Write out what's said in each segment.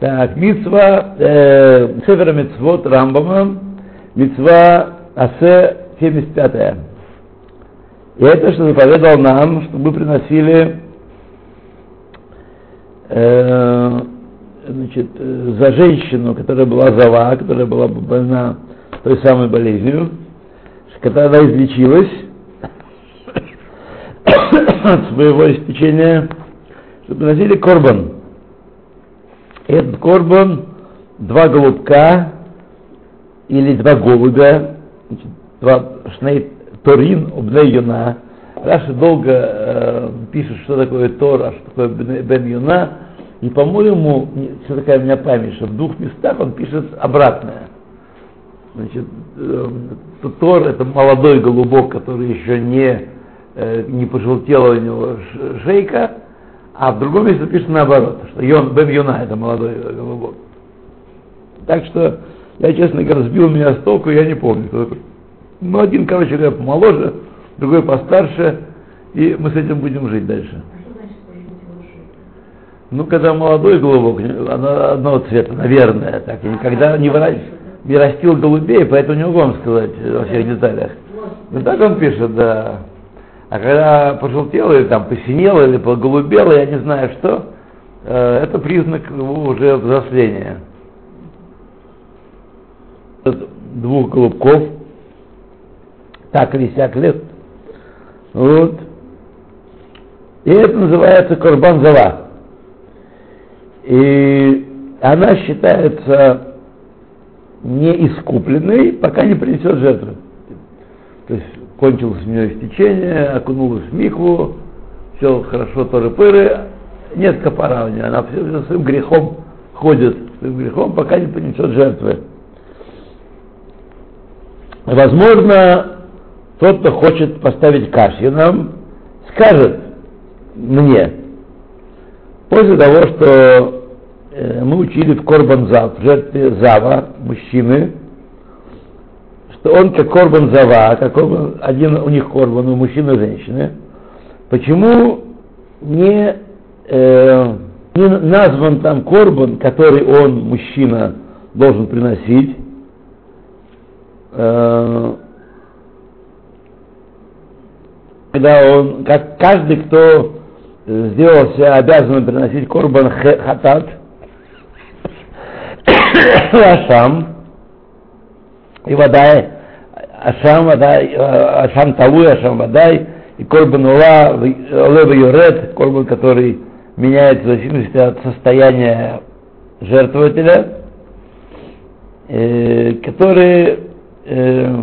Так, митцва, э, Сефера Митцвот Рамбама, митцва Асе 75 И это, что заповедал нам, чтобы приносили э, значит, за женщину, которая была зава, которая была больна той самой болезнью, когда она излечилась от своего истечения, чтобы приносили корбан. Этот корбан два голубка или два голубя, значит, два шней торин, обней юна. Раша долго э, пишет, что такое Тор, а что такое Бен Юна. И, по-моему, все такая у меня память, что в двух местах он пишет обратное. Значит, э, Тор это молодой голубок, который еще не, э, не пожелтела у него шейка, а в другом месте пишет наоборот, что Йон, Бен Юна это молодой голубок. Так что я, честно говоря, сбил меня с толку, я не помню, кто такой. Ну, один, короче говоря, помоложе, другой постарше, и мы с этим будем жить дальше. Ну, когда молодой голубок, она одного цвета, наверное, так, и никогда не, выращ... не растил голубей, поэтому не могу вам сказать во всех деталях. Ну, так он пишет, да. А когда пожелтел или там посинел или поголубел, я не знаю что, э, это признак его уже взросления. Двух голубков, так или сяк лет. Вот. И это называется Корбан Зава. И она считается неискупленной, пока не принесет жертву. То есть кончилось у нее истечение, окунулась в микву, все хорошо, торы-пыры, нет копора у нее, она все своим грехом ходит, своим грехом, пока не принесет жертвы. Возможно, тот, кто хочет поставить кашью нам, скажет мне, после того, что э, мы учили в Корбан Зав, в жертве Зава, мужчины, что он как Корбан Зава, как корбан, один у них Корбан, у мужчины и женщины, почему не, э, не назван там Корбан, который он, мужчина, должен приносить, э, когда он, как каждый, кто сделал себя обязанным приносить корбан хатат, Ашам, и водай, Ашам, водай, Ашам Талуй, Ашам водай, и корбан Ула, Лева Юрет, корбан, который меняется в зависимости от состояния жертвователя, э, которые э,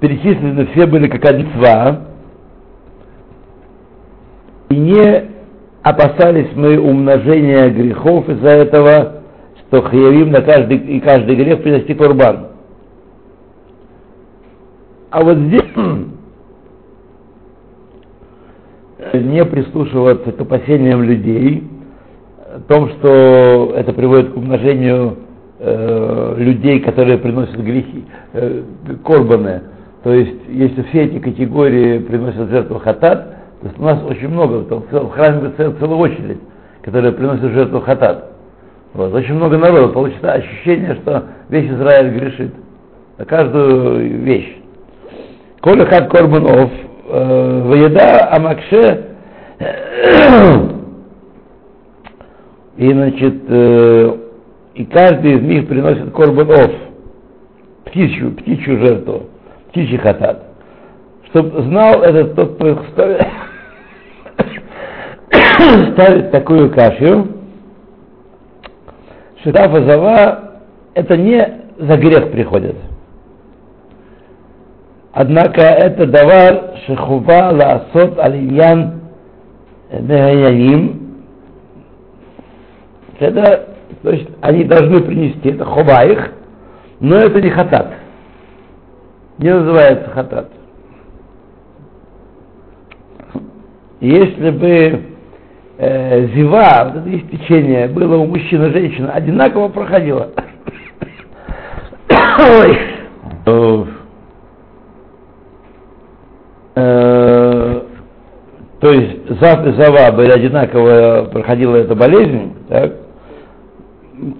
перечислены все были как одинства, и не опасались мы умножения грехов из-за этого, что хаявим на каждый и каждый грех принести курбан. А вот здесь не прислушиваться к опасениям людей, о том, что это приводит к умножению э, людей, которые приносят грехи, э, корбаны. То есть, если все эти категории приносят жертву хатат, то у нас очень много, в храме целая очередь, которая приносит жертву хатат. Вот, очень много народа, получится ощущение, что весь Израиль грешит. На каждую вещь. Коля хат корбанов, э, воеда амакше, и значит, э, и каждый из них приносит корбанов, птичью, птичью жертву, птичий хатат. Чтобы знал этот тот, кто ставит, ставит такую кашу, Шитафа Зава, это не за грех приходит. Однако это давар шехува лаасот алиньян мегаяним. Это, то есть они должны принести, это хова их, но это не хатат. Не называется хатат. Если бы э, зива, вот это истечение было у мужчин и женщин, одинаково проходило. Ой. Э, то есть Зав и Зава были одинаково, проходила эта болезнь, так,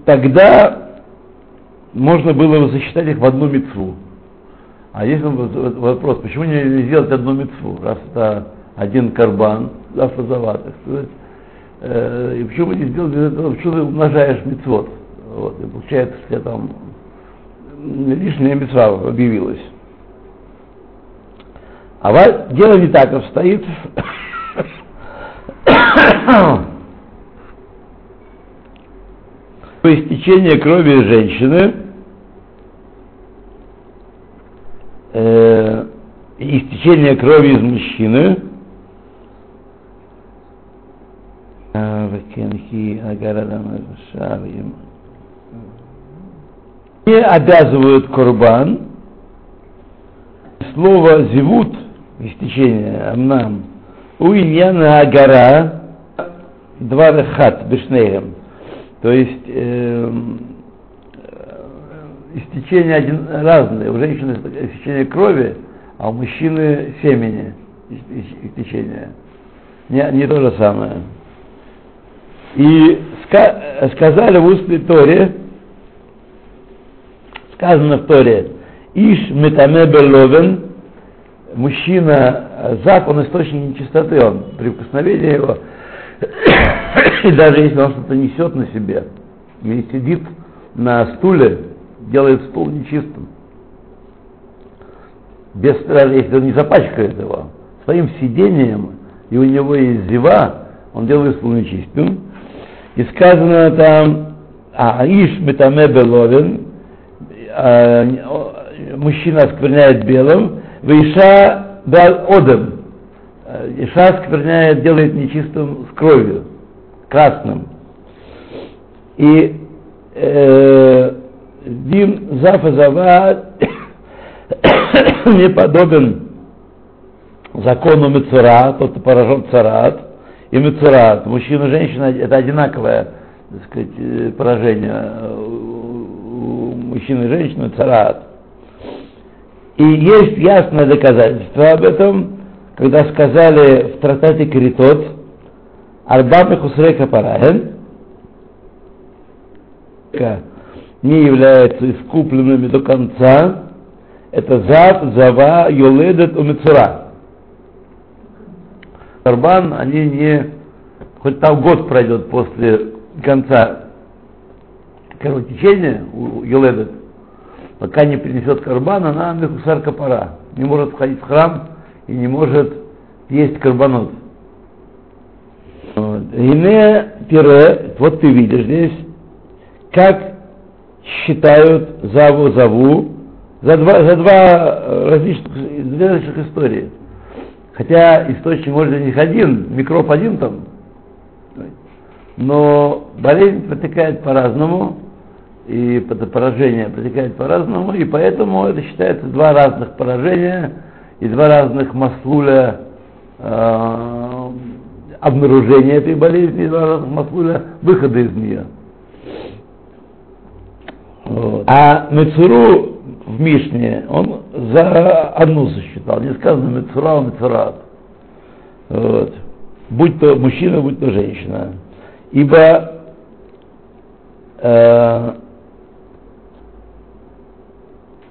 тогда можно было засчитать их в одну мецву. А есть вопрос, почему не сделать одну мецву, раз это один карбан, Зав и Зава, так сказать, э, и почему не сделать этого, почему ты умножаешь мецвод? Вот, и получается, что там лишняя мецва объявилась. А дело не так обстоит. По истечении крови женщины э, истечение крови из мужчины не обязывают курбан. Слово зивут, истечение, амнам, у Ильяна Агара, два рахат, бешнеем. То есть э, истечение один, разное. У женщины истечение крови, а у мужчины семени истечение. Не, не то же самое. И ска, сказали в устной Торе, сказано в Торе, Иш метаме беловен, мужчина, зак, он источник нечистоты, он при прикосновении его, и даже если он что-то несет на себе, или сидит на стуле, делает стул нечистым, без, даже если он не запачкает его, своим сидением, и у него есть зева, он делает стул нечистым, и сказано там, а метаме беловен, а, мужчина оскверняет белым, Виша дал одем, Иша оскверняет, делает нечистым с кровью, красным. И э, Дим Зафа Зава не подобен закону Мецура, тот, кто поражен царат, и Мецурат, мужчина и женщина, это одинаковое так сказать, э, поражение у мужчины и женщины, царат. И есть ясное доказательство об этом, когда сказали в трактате Критот, Арбам Хусрека Параген, не являются искупленными до конца, это зав, зава, йоледет, умецура карбан, они не, хоть там год пройдет после конца кровотечения у Еледет, пока не принесет карбан, она мехусар капара, не может входить в храм и не может есть карбанот. Ине пире, вот ты видишь здесь, как считают Заву Заву за два, за два различных, две различных истории. Хотя источник может быть не один, микроб один там. Но болезнь протекает по-разному, и поражение протекает по-разному, и поэтому это считается два разных поражения и два разных маслуля э, обнаружения этой болезни, и два разных маслуля выхода из нее. Вот. А Мецуру в Мишне, он за одну засчитал. Не сказано Мецура, Мецурат. Вот. Будь то мужчина, будь то женщина. Ибо э,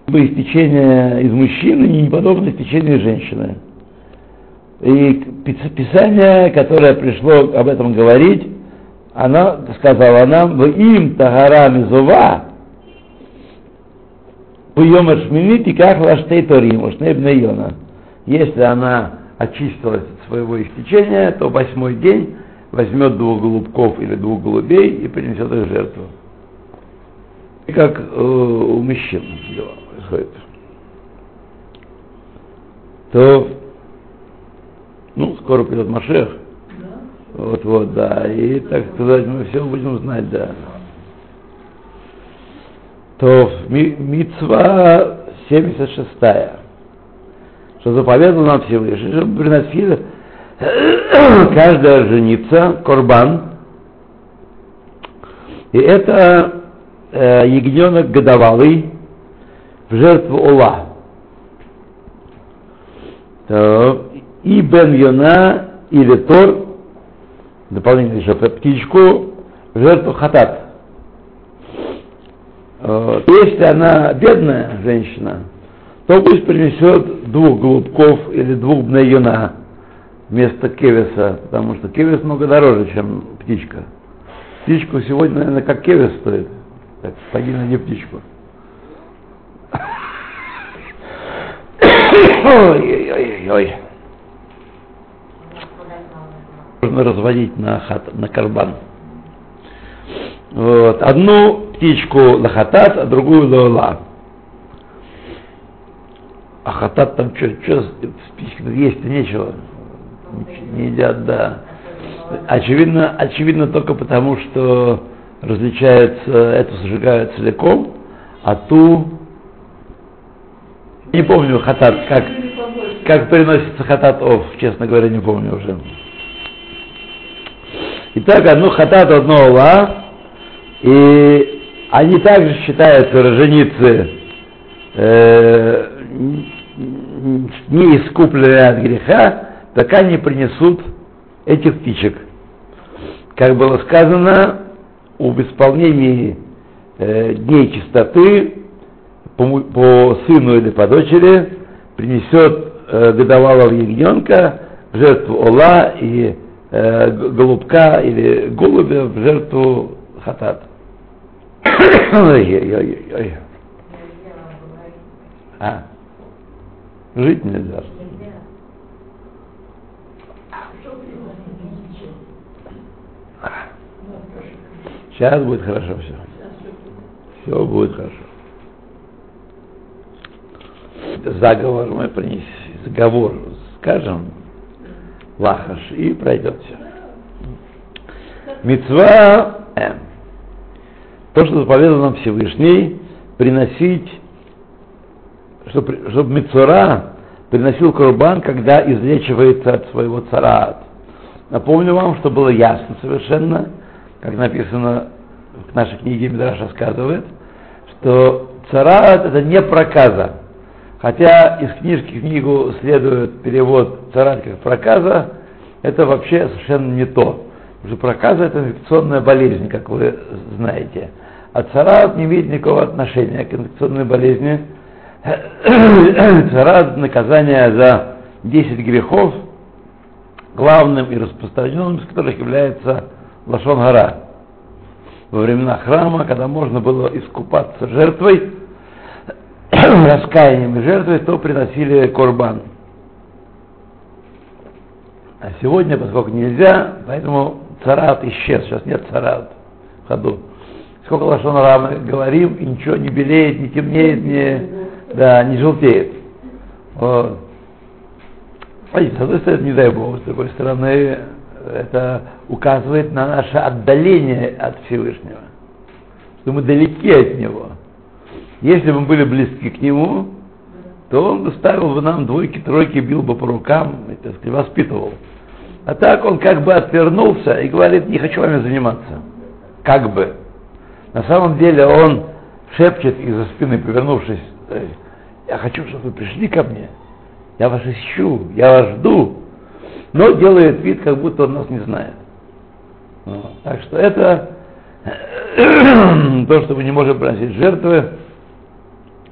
ибо истечение из мужчины не подобно истечению женщины. И Писание, которое пришло об этом говорить, она сказала нам, в им тагара мизува, Йома Шмини как лаштей торим, Йона. Если она очистилась от своего истечения, то восьмой день возьмет двух голубков или двух голубей и принесет их жертву. И как э, у мужчин дела происходит. То, ну, скоро придет Машех. Вот, вот, да. И, так сказать, мы все будем знать, да то мецва 76 что заповедал нам Всевышний, чтобы приносили каждая женица корбан, и это э, ягненок годовалый в жертву Ола. И Бен Йона или тор, дополнительно еще птичку, в жертву хатат. Э, если она бедная женщина, то пусть принесет двух голубков или двух бнеюна вместо кевиса, потому что кевис много дороже, чем птичка. Птичку сегодня, наверное, как кевис стоит. Так, пойди найди птичку. Ой-ой-ой. Можно разводить на, хат, на карбан. Вот. Одну птичку лахатат, а другую лола. А хатат там что, что есть-то нечего. Не едят, да. Очевидно, очевидно только потому, что различается, эту сжигают целиком, а ту не помню хатат, как, как приносится хатат ов, честно говоря, не помню уже. Итак, одно хатат, одно ола, и они также считаются роженицы э, не искупленные от греха, так они принесут этих птичек. Как было сказано, об исполнении э, дней чистоты по, по сыну или по дочери принесет э, годовалого ягненка в жертву Ола и э, голубка или голубя в жертву Хатат. Ой-ой-ой. А? Жить нельзя. Сейчас будет хорошо все. Все будет хорошо. Заговор мы принесли, заговор скажем, лахаш, и пройдет все. Мецва, э, то, что заповедал нам Всевышний, приносить, чтобы, чтобы Мецура приносил курбан, когда излечивается от своего царат. Напомню вам, что было ясно совершенно, как написано в нашей книге Мидраш рассказывает, что царат это не проказа. Хотя из книжки книгу следует перевод царат как проказа, это вообще совершенно не то. Потому что проказа это инфекционная болезнь, как вы знаете. А царат не имеет никакого отношения к инфекционной болезни. царат наказание за 10 грехов, главным и распространенным из которых является Лашон Гара. Во времена храма, когда можно было искупаться жертвой, раскаянием и то приносили корбан. А сегодня, поскольку нельзя, поэтому царат исчез, сейчас нет царат в ходу. Сколько лашон мы говорим, и ничего не белеет, не темнеет, не, да, не желтеет. Вот. Смотрите, с одной стороны, не дай Бог, с другой стороны, это указывает на наше отдаление от Всевышнего, что мы далеки от Него. Если бы мы были близки к Нему, то Он бы ставил бы нам двойки, тройки, бил бы по рукам и, воспитывал. А так он как бы отвернулся и говорит, не хочу вами заниматься. Как бы. На самом деле он шепчет из-за спины, повернувшись, я хочу, чтобы вы пришли ко мне, я вас ищу, я вас жду, но делает вид, как будто он нас не знает. Вот. Так что это то, что мы не можем приносить жертвы,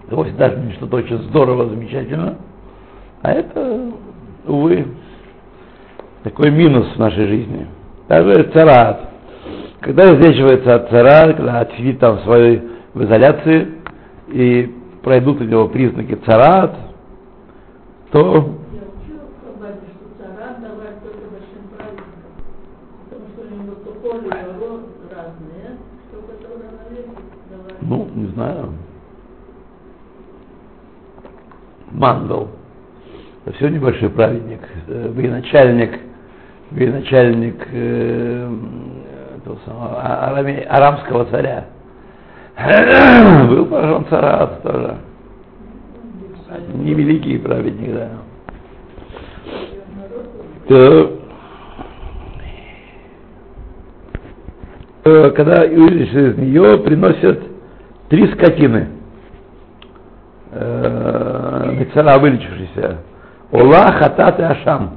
вовсе даже не что-то очень здорово, замечательно, а это, увы, такой минус в нашей жизни. Даже царат. Когда излечивается от цара, когда отсидит там в своей в изоляции и пройдут у него признаки царат, то Ну, не знаю. Мандал. Это все небольшой праведник. Э, военачальник, военачальник э, самого, а, арами, арамского царя. Был поражен царат тоже. Невеликий праведник, да. То, э, когда из нее приносят три скотины. Э, написано вылечившийся. Ола хатат и ашам.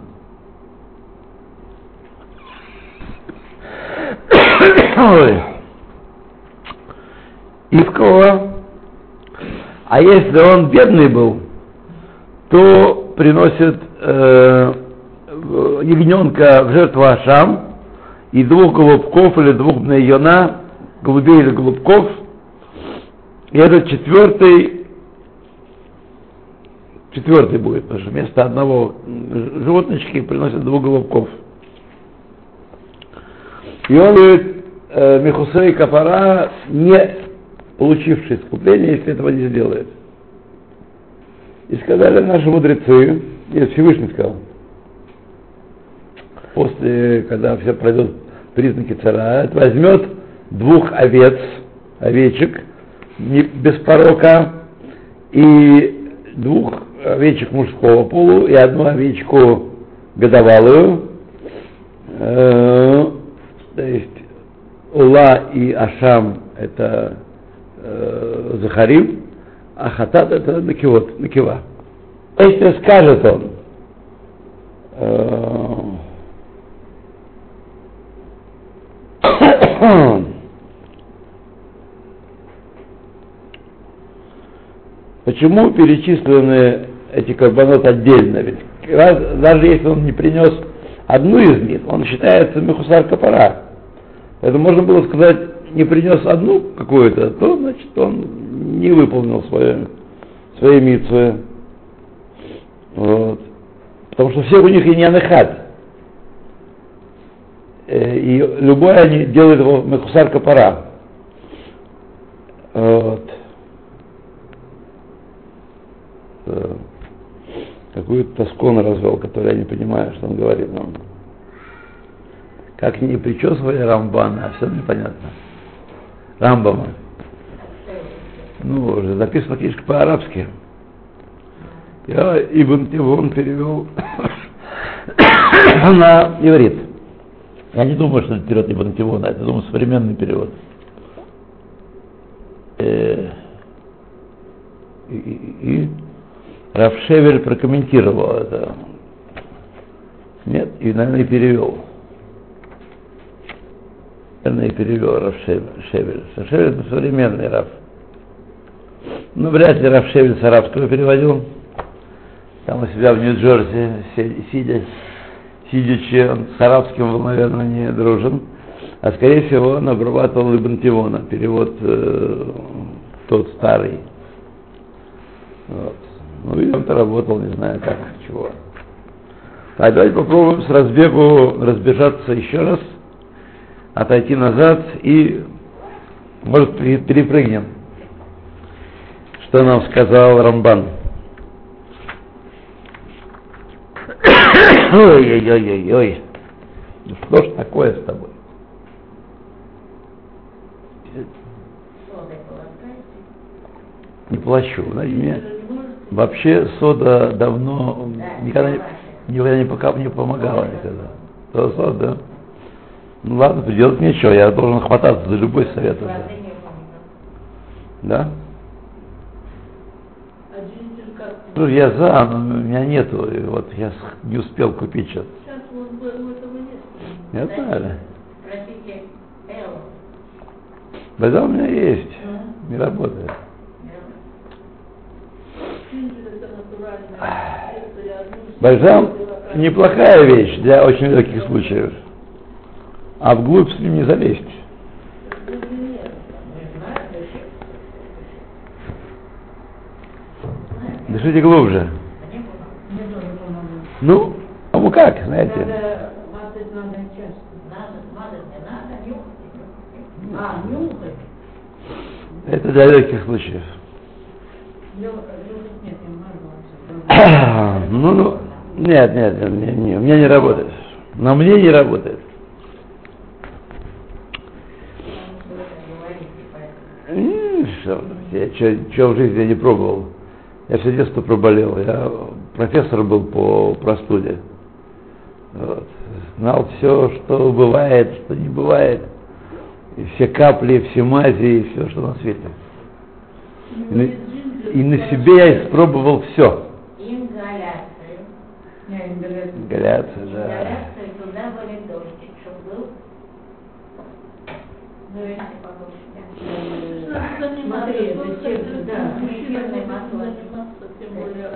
Ивкова. А если он бедный был, то приносит э, ягненка в жертву Ашам и двух голубков или двух бнейона, голубей или голубков. И этот четвертый четвертый будет, потому что вместо одного животнички приносит двух голубков. И он будет э, Мехусей Капара, не получивший искупление, если этого не сделает. И сказали наши мудрецы, и Всевышний сказал, после, когда все пройдут признаки цара, возьмет двух овец, овечек, не, без порока, и двух овечек мужского полу, и одну овечку годовалую, э, то есть Ула и Ашам это э, Захарим, а Хатат это Накивот, Накива. Если скажет он, э, Почему перечислены эти карбонот отдельно? Ведь даже если он не принес одну из них, он считается мехусар капара. Поэтому можно было сказать, не принес одну какую-то, то значит он не выполнил свое, свои митвы. Вот. Потому что все у них и не анахат. Э, и любой они делают его мехусар капара. Вот. Э, какую-то тоску он развел, которую я не понимаю, что он говорит нам. Как не причесывали Рамбана, а все непонятно. Рамбама. Ну, уже записана книжка по-арабски. Я Ибн Тивон перевел на иврит. Я не думаю, что это перевод Ибн Тивона, это, думаю, современный перевод. Э, и, и, и Равшевель прокомментировал это. Нет, и, наверное, перевел. Наверное, перевел Равшевель. Равшевель это современный Рав. Ну, вряд ли Равшевель с арабского переводил. Там у себя в Нью-Джерси, сидя сидячи, он с арабским был, наверное, не дружен, а скорее всего он обрабатывал Ибн Тивона, перевод э, тот старый. Вот. Ну, он-то работал, не знаю как, чего. Так, давайте попробуем с разбегу разбежаться еще раз, отойти назад и, может, перепрыгнем. Что нам сказал Рамбан. Ой-ой-ой-ой. Ну что ж такое с тобой? Не плачу. Знаете, мне вообще сода давно никогда, никогда не, пока, не помогала никогда. То сода, да. Ну ладно, делать нечего, я должен хвататься за любой совет. Да? Ну, я за, но у меня нету, вот я не успел купить что-то. Сейчас вот этого нет. Я знаю. Спросите Элла. Да, у меня есть, не работает. Бальзам неплохая вещь для очень редких случаев. А вглубь с ним не залезть. Дышите глубже. Ну, кому как, знаете. А. Это для редких случаев. Ну, ну, нет, нет, нет, не, не, у меня не работает. На мне не работает. Я что в жизни не пробовал. Я все детство проболел. Я профессор был по простуде. Вот. Знал все, что бывает, что не бывает. И все капли, все мази, и все, что на свете. И на, и на себе я испробовал все. Ингаляцию. Не, Ингаляция, да. Ингаляцию туда были дождик, чтобы был Ну, если Смотри, зачем, да, масло. тем более.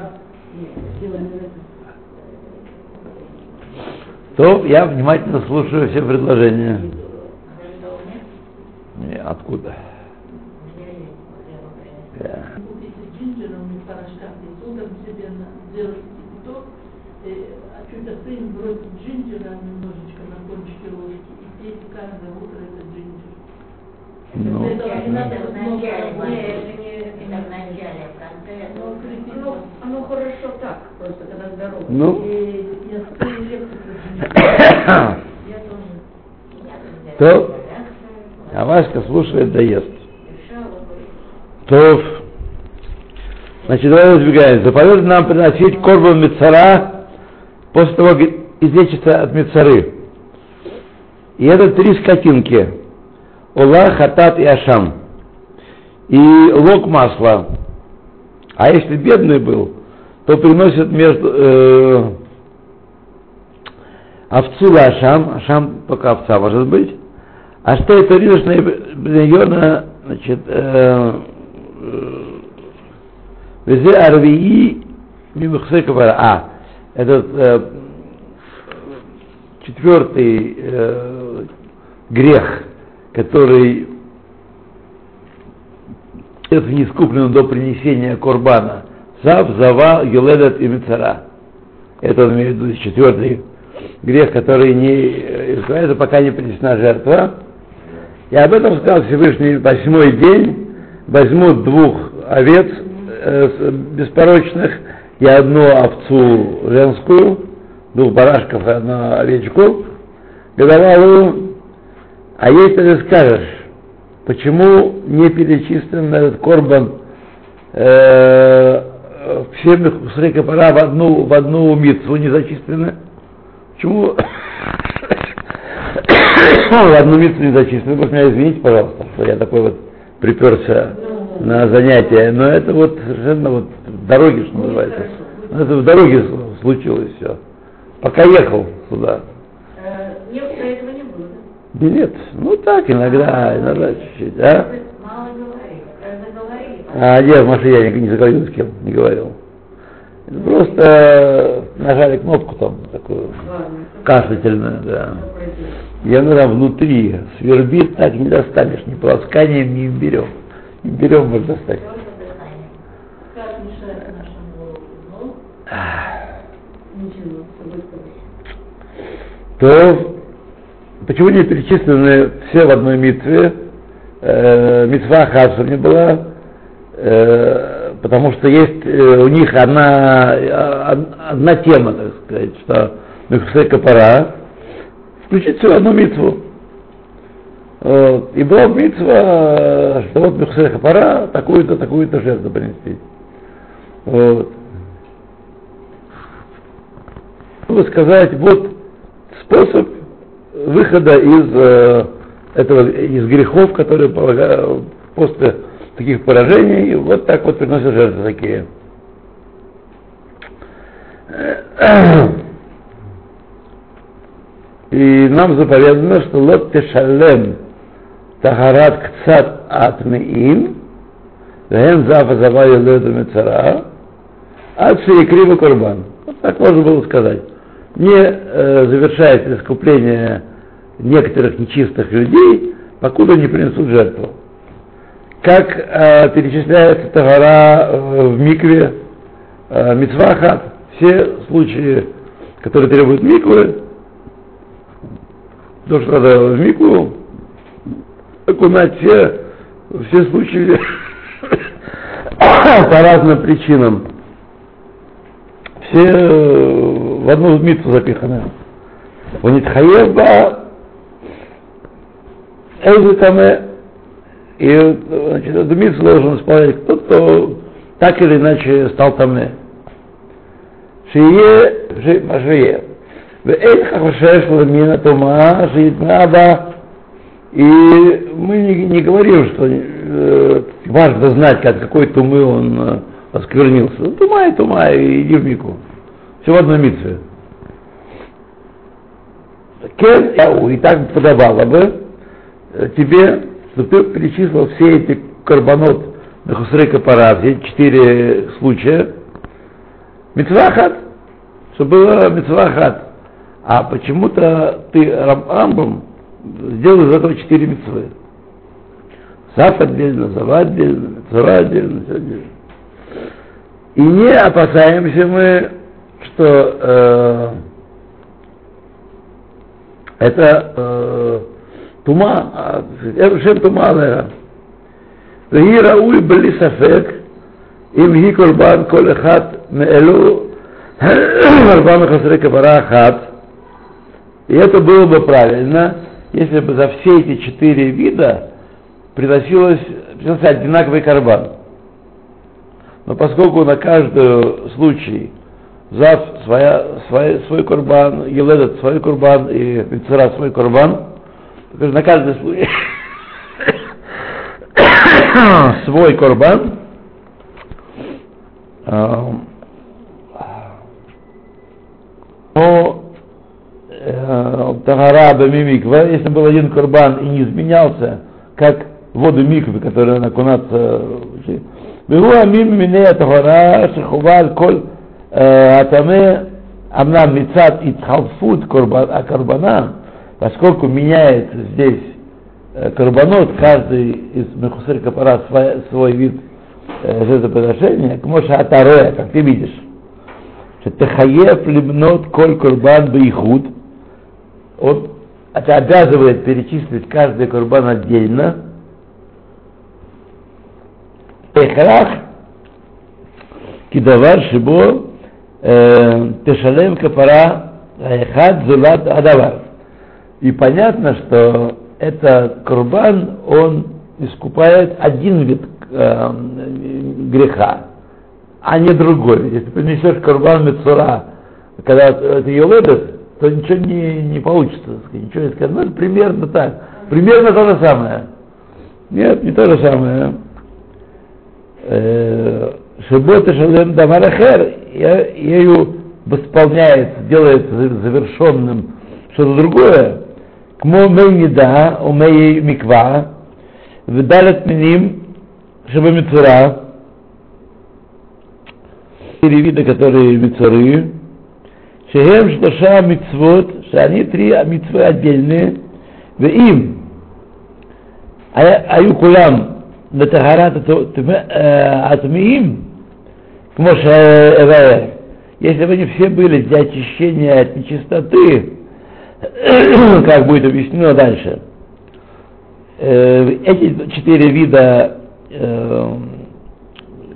То я внимательно слушаю все предложения. Не, откуда? Взяли, вот я его принесла. Да. Купите джинджером и порошками, с утром себе на- сделайте кипяток, э, а чуть остынет, бросить джинджера немножечко на кончике ложки и пейте каждое утро этот джинджер. Ну, Это Это не надо в много начале, работать. не, это не это в начале, в конце. это Ну. Ну, оно хорошо так, просто когда здорово. Ну. То- взяла реакцию, а Васька слушает, да ест. решала бы. То, значит, давай разбегаем. Заповедано нам приносить корбан мецара после того, как излечится от мецары. И это три скотинки. Ула, хатат и ашам. И лог масла. А если бедный был, то приносят между э, овцу ашам, ашам только овца может быть. А что это рижная региона, значит, э, Везе Арвии Мимухсе Кабара. А, этот э, четвертый э, грех, который это не искуплен до принесения Корбана. Сав, Зава, Юледат и Мицара. Это он имеет в виду четвертый грех, который не искупляется, пока не принесена жертва. И об этом сказал Всевышний восьмой день, возьмут двух овец э, беспорочных и одну овцу женскую, двух барашков и одну овечку, годовалую. А если ты скажешь, почему не перечислен этот корбан э, всем их пора в одну, в одну митцву не зачислены? Почему в одну митцву не зачислены? Вы меня извините, пожалуйста, что я такой вот приперся на занятие, но это вот совершенно вот в дороге, что называется. Ну, Это в дороге случилось все. Пока ехал сюда. Э, Нет, до этого не Нет, ну так, иногда, иногда чуть-чуть, а? А я в машине я не, не заговорил с кем, не говорил. Просто э, нажали кнопку там, такую ладно, кашлительную, да. И она там внутри свербит, так не достанешь, ни полосканием, ни имбирем. Имбирем можно достать. Тоже дыхание. Как мешает нашему ну. То почему не перечислены все в одной митве? Э, митва Хасу не была, э, потому что есть э, у них одна, э, од- одна тема, так сказать, что Мехсе Капара включить все в одну митву. Вот. И была митва, что вот Мехсе Капара такую-то, такую-то жертву принести. Вот. Чтобы сказать, вот способ выхода из э, этого, из грехов, которые после таких поражений, вот так вот приносят жертвы такие. И нам заповедано, что лот тешалем тахарат кцат атмеим, вен зафа зава юледу мецара, ад шиекрима курбан. Вот так можно было сказать. Не э, завершается искупление некоторых нечистых людей, покуда не принесут жертву. Как э, перечисляется тагара э, в микве, э, мицвахат, все случаи, которые требуют миквы, то, что надо в микву, окунать все, все случаи по разным причинам. Все э, в одну мицу запиханы. Ванитхаева Эзитаме и значит, эту мицу должен исполнять тот, кто так или иначе стал тамне. Шие, Машие. Вейт хахушеш ламина тума шиитнаба. И мы не, не говорим, что э, важно знать, как какой тумы он э, осквернился. «Ну, тума и тума, и иди. Все в одной митве. Кен, и так подобало бы, э, тебе, чтобы ты перечислил все эти карбонот на Хусрей Капара, четыре случая, Митвахат, чтобы было Митвахат. А почему-то ты Рамбам сделал из этого четыре митцвы. Саф отдельно, Зава отдельно, Цара отдельно, все отдельно. И не опасаемся мы, что э, это э, тума, Эрушем тума алеха. והיא ראוי בלי ספק אם היא קורבן כל אחד מאלו ארבע מחסרי כפרה אחת и это было бы правильно, если бы за все эти четыре вида приносилось, приносился одинаковый карбан. Но поскольку на каждый случай за своя, своя, свой курбан, Еледет свой курбан и Вицера свой курбан. Теперь на каждый случай свой курбан. Эм, э, Но Тагара Бамимиква, если был один курбан и не изменялся, как воду миквы, которая накунаться... Э, Беру амим мине тагара шихуваль коль Атаме, она мецат и тхалфут карбана, поскольку меняется здесь карбонот, каждый из Мехусер Капара свой, свой вид жертвоприношения, к Моша Атароя, как ты видишь, что Техаев либнот коль курбан бейхуд, он это обязывает перечислить каждый курбан отдельно, Техрах, кидавар, шибо, Э, Тешалем Капара Айхад Зулат Адавар. И понятно, что это Курбан, он искупает один вид э, греха, а не другой. Если ты принесешь Курбан Мецура, когда ты ее выдаст, то ничего не, не получится, сказать, ничего не скажешь. Ну, это примерно так. Примерно то же самое. Нет, не то же самое. Э, Шибот и Шалем Дамарахер ею восполняется, делается завершенным что-то другое, к мэй да, у мэй миква, вдалят миним, чтобы мицура, четыре вида, которые мицуры, шехем шлоша мицвот, что они три мицвы отдельные, в им, аю кулам לטהרת הטמאים, К Моше э, э, э, Если бы они все были для очищения от нечистоты, как будет объяснено дальше, эти четыре вида,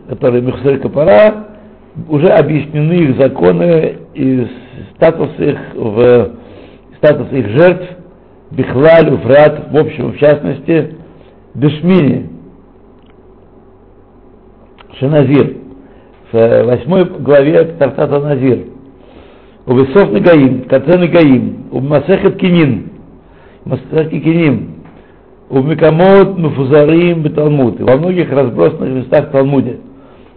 которые Мехсер Капара, уже объяснены их законы и статус их в статус их жертв, Бихлаль, Уфрат, в общем, в частности, Дешмини, Шаназир в восьмой главе Тартата Назир. У Весов Нагаим, Кацен Нагаим, у Масехет Кинин, Масехет Киним, у Микамот Муфузарим Беталмуд, во многих разбросанных местах в Талмуде.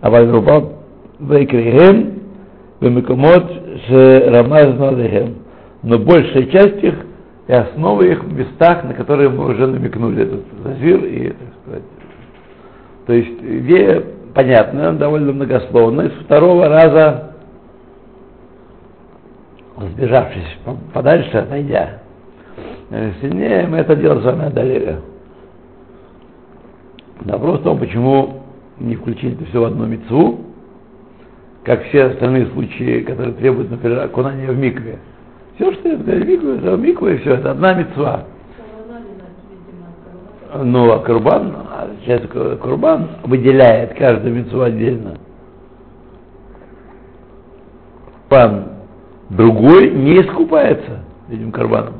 А Вальрубал Вейкрихем, Бемикамот Рамаз Надехем. Но большая часть их и основы их в местах, на которые мы уже намекнули, этот Назир и, так сказать. То есть, где понятно, довольно многословно. И с второго раза, сбежавшись подальше, отойдя, сильнее мы это дело с вами одолели. Вопрос в том, почему не включили это все в одну мецву, как все остальные случаи, которые требуют, например, окунания в микве. Все, что это в микве, это микве, все, это одна мецва. Ну, а Курбан, сейчас Курбан выделяет каждую мецу отдельно. Пан другой не искупается этим карбаном.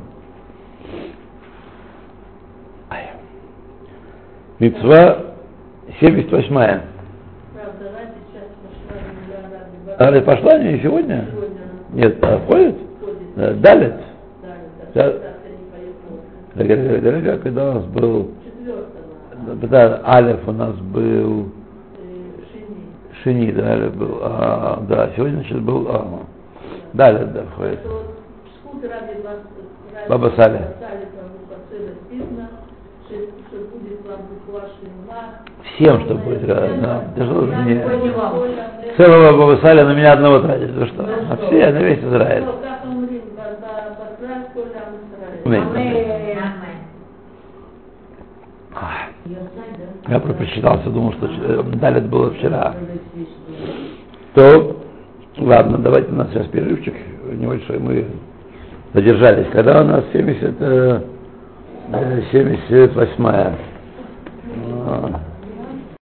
Мецва 78-я. Далит пошла не сегодня? Нет, а ходит? Далит. Далит. Когда у нас был когда Алиф у нас был Шини, да, Алиф был А, да, сегодня, значит, был А. Далее, да, входит. Баба Сали. Всем, что будет рядом. Да. да что же мне? Целого Баба Сали на меня одного тратит. Вы что? А все, на весь Израиль. Аминь. Я прочитался, думал, что э, Далит было вчера. То, ладно, давайте у нас сейчас перерывчик небольшой. Мы задержались. Когда у нас 70, э, э, 78 А,